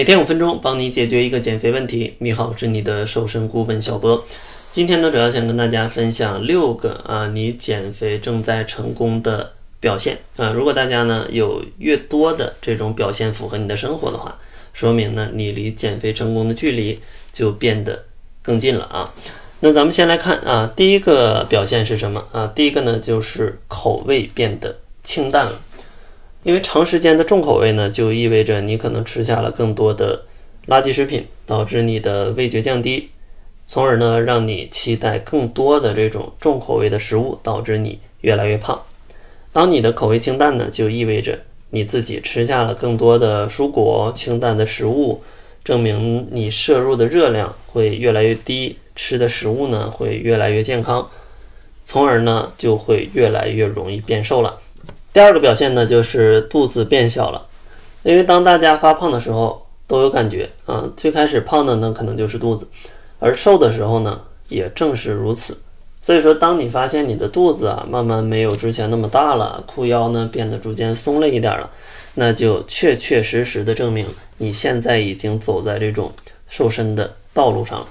每天五分钟，帮你解决一个减肥问题。你好，是你的瘦身顾问小波。今天呢，主要想跟大家分享六个啊，你减肥正在成功的表现啊。如果大家呢有越多的这种表现符合你的生活的话，说明呢你离减肥成功的距离就变得更近了啊。那咱们先来看啊，第一个表现是什么啊？第一个呢就是口味变得清淡了。因为长时间的重口味呢，就意味着你可能吃下了更多的垃圾食品，导致你的味觉降低，从而呢让你期待更多的这种重口味的食物，导致你越来越胖。当你的口味清淡呢，就意味着你自己吃下了更多的蔬果、清淡的食物，证明你摄入的热量会越来越低，吃的食物呢会越来越健康，从而呢就会越来越容易变瘦了。第二个表现呢，就是肚子变小了。因为当大家发胖的时候，都有感觉啊。最开始胖的呢，可能就是肚子，而瘦的时候呢，也正是如此。所以说，当你发现你的肚子啊，慢慢没有之前那么大了，裤腰呢变得逐渐松了一点了，那就确确实实的证明你现在已经走在这种瘦身的道路上了。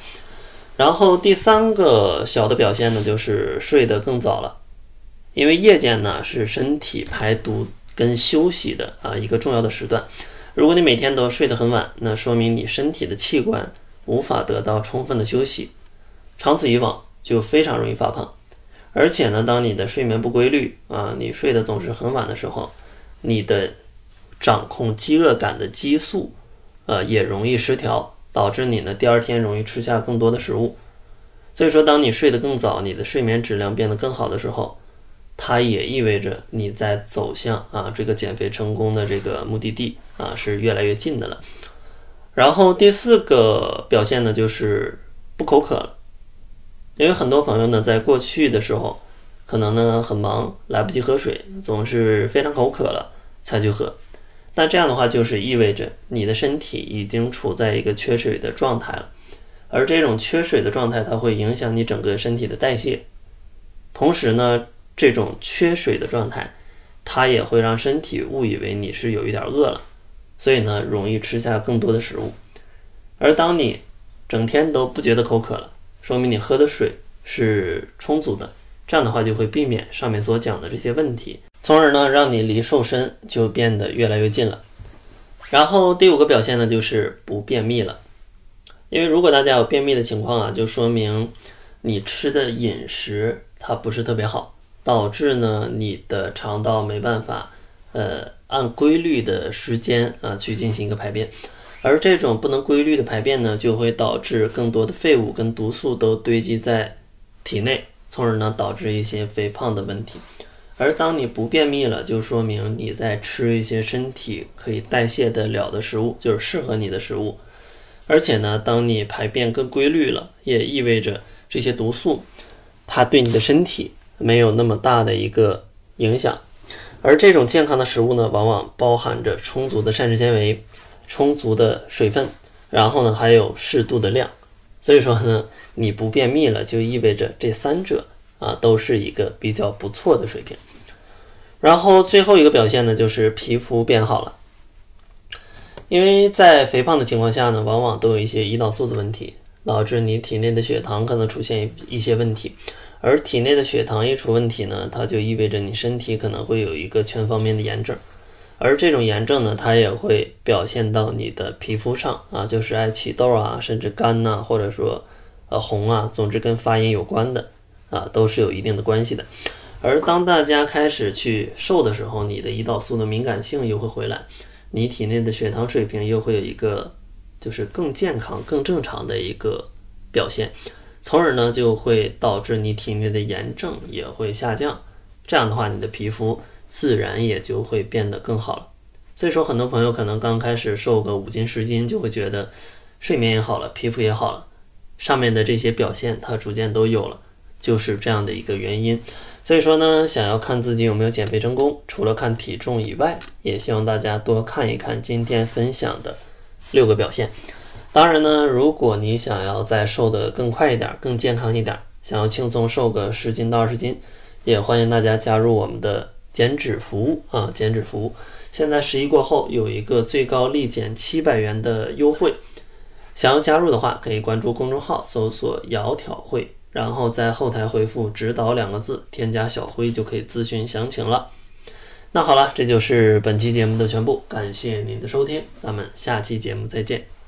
然后第三个小的表现呢，就是睡得更早了。因为夜间呢是身体排毒跟休息的啊一个重要的时段，如果你每天都睡得很晚，那说明你身体的器官无法得到充分的休息，长此以往就非常容易发胖。而且呢，当你的睡眠不规律啊，你睡得总是很晚的时候，你的掌控饥饿感的激素呃也容易失调，导致你呢第二天容易吃下更多的食物。所以说，当你睡得更早，你的睡眠质量变得更好的时候。它也意味着你在走向啊这个减肥成功的这个目的地啊是越来越近的了。然后第四个表现呢就是不口渴了，因为很多朋友呢在过去的时候可能呢很忙来不及喝水，总是非常口渴了才去喝。那这样的话就是意味着你的身体已经处在一个缺水的状态了，而这种缺水的状态它会影响你整个身体的代谢，同时呢。这种缺水的状态，它也会让身体误以为你是有一点饿了，所以呢，容易吃下更多的食物。而当你整天都不觉得口渴了，说明你喝的水是充足的，这样的话就会避免上面所讲的这些问题，从而呢，让你离瘦身就变得越来越近了。然后第五个表现呢，就是不便秘了，因为如果大家有便秘的情况啊，就说明你吃的饮食它不是特别好。导致呢，你的肠道没办法，呃，按规律的时间啊去进行一个排便，而这种不能规律的排便呢，就会导致更多的废物跟毒素都堆积在体内，从而呢导致一些肥胖的问题。而当你不便秘了，就说明你在吃一些身体可以代谢得了的食物，就是适合你的食物。而且呢，当你排便更规律了，也意味着这些毒素它对你的身体。没有那么大的一个影响，而这种健康的食物呢，往往包含着充足的膳食纤维、充足的水分，然后呢还有适度的量。所以说呢，你不便秘了，就意味着这三者啊都是一个比较不错的水平。然后最后一个表现呢，就是皮肤变好了，因为在肥胖的情况下呢，往往都有一些胰岛素的问题，导致你体内的血糖可能出现一些问题。而体内的血糖一出问题呢，它就意味着你身体可能会有一个全方面的炎症，而这种炎症呢，它也会表现到你的皮肤上啊，就是爱起痘啊，甚至干呐，或者说呃红啊，总之跟发炎有关的啊，都是有一定的关系的。而当大家开始去瘦的时候，你的胰岛素的敏感性又会回来，你体内的血糖水平又会有一个就是更健康、更正常的一个表现。从而呢，就会导致你体内的炎症也会下降，这样的话，你的皮肤自然也就会变得更好了。所以说，很多朋友可能刚开始瘦个五斤十斤，就会觉得睡眠也好了，皮肤也好了，上面的这些表现它逐渐都有了，就是这样的一个原因。所以说呢，想要看自己有没有减肥成功，除了看体重以外，也希望大家多看一看今天分享的六个表现。当然呢，如果你想要再瘦得更快一点、更健康一点，想要轻松瘦个十斤到二十斤，也欢迎大家加入我们的减脂服务啊！减脂服务现在十一过后有一个最高立减七百元的优惠，想要加入的话，可以关注公众号搜索“窈窕会”，然后在后台回复“指导”两个字，添加小辉就可以咨询详情了。那好了，这就是本期节目的全部，感谢您的收听，咱们下期节目再见。